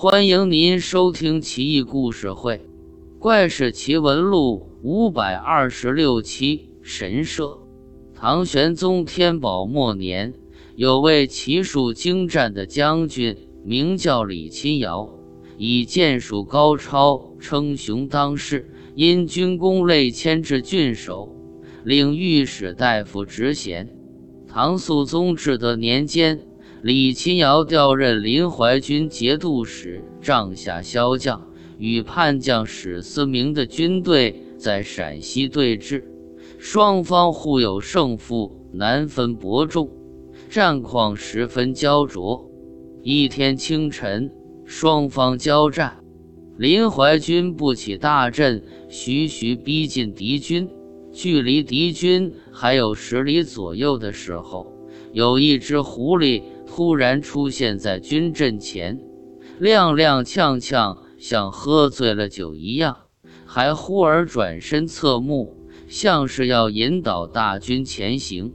欢迎您收听《奇异故事会·怪事奇闻录》五百二十六期。神社。唐玄宗天宝末年，有位骑术精湛的将军，名叫李钦尧，以剑术高超称雄当世，因军功累迁至郡守，领御史大夫职衔。唐肃宗至德年间。李钦尧调任临淮军节度使，帐下骁将，与叛将史思明的军队在陕西对峙，双方互有胜负，难分伯仲，战况十分焦灼。一天清晨，双方交战，林淮军布起大阵，徐徐逼近敌军，距离敌军还有十里左右的时候，有一只狐狸。突然出现在军阵前，踉踉跄跄，像喝醉了酒一样，还忽而转身侧目，像是要引导大军前行。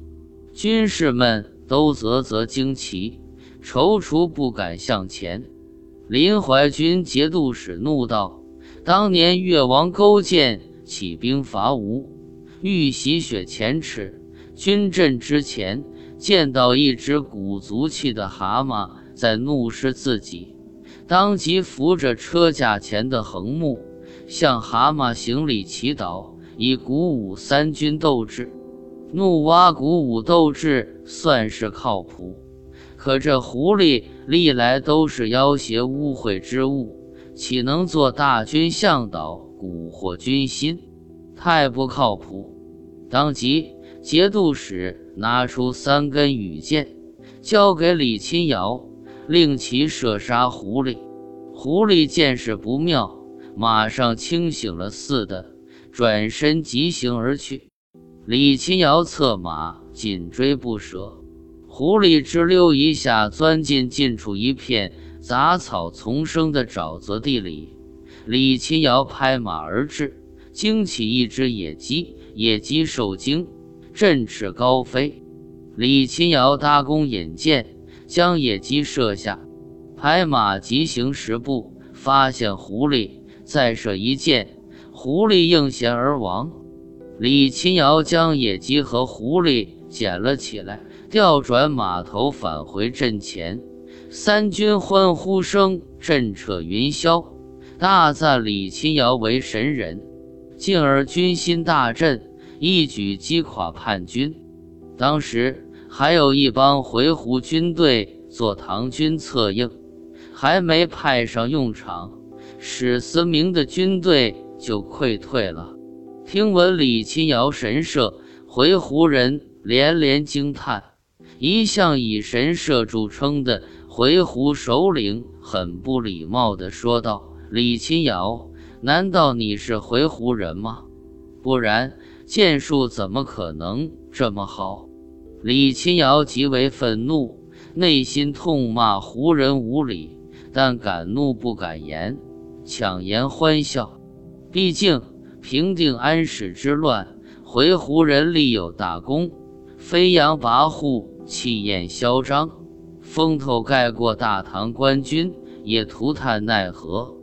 军士们都啧啧惊奇，踌躇不敢向前。林怀军节度使怒道：“当年越王勾践起兵伐吴，欲洗雪前耻，军阵之前。”见到一只鼓足气的蛤蟆在怒视自己，当即扶着车架前的横木，向蛤蟆行礼祈祷，以鼓舞三军斗志。怒蛙鼓舞斗志算是靠谱，可这狐狸历来都是妖邪污秽之物，岂能做大军向导，蛊惑军心？太不靠谱！当即。节度使拿出三根羽箭，交给李钦尧，令其射杀狐狸。狐狸见势不妙，马上清醒了似的，转身疾行而去。李钦尧策马紧追不舍，狐狸吱溜一下钻进近处一片杂草丛生的沼泽地里。李钦尧拍马而至，惊起一只野鸡，野鸡受惊。振翅高飞，李钦尧搭弓引箭，将野鸡射下，拍马急行十步，发现狐狸，再射一箭，狐狸应弦而亡。李钦尧将野鸡和狐狸捡了起来，调转马头返回阵前，三军欢呼声震彻云霄，大赞李钦尧为神人，进而军心大振。一举击垮叛军。当时还有一帮回鹘军队做唐军策应，还没派上用场，史思明的军队就溃退了。听闻李钦尧神社，回鹘人连连惊叹。一向以神社著称的回鹘首领很不礼貌地说道：“李钦尧，难道你是回鹘人吗？不然。”剑术怎么可能这么好？李钦尧极为愤怒，内心痛骂胡人无礼，但敢怒不敢言，强颜欢笑。毕竟平定安史之乱，回胡人立有大功，飞扬跋扈，气焰嚣张，风头盖过大唐官军，也涂炭奈何。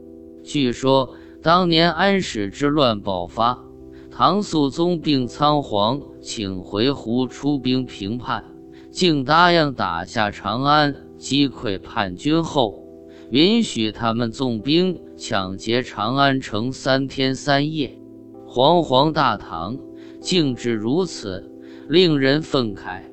据说当年安史之乱爆发。唐肃宗并仓皇，请回鹘出兵平叛，竟答应打下长安，击溃叛军后，允许他们纵兵抢劫长安城三天三夜。煌煌大唐竟至如此，令人愤慨。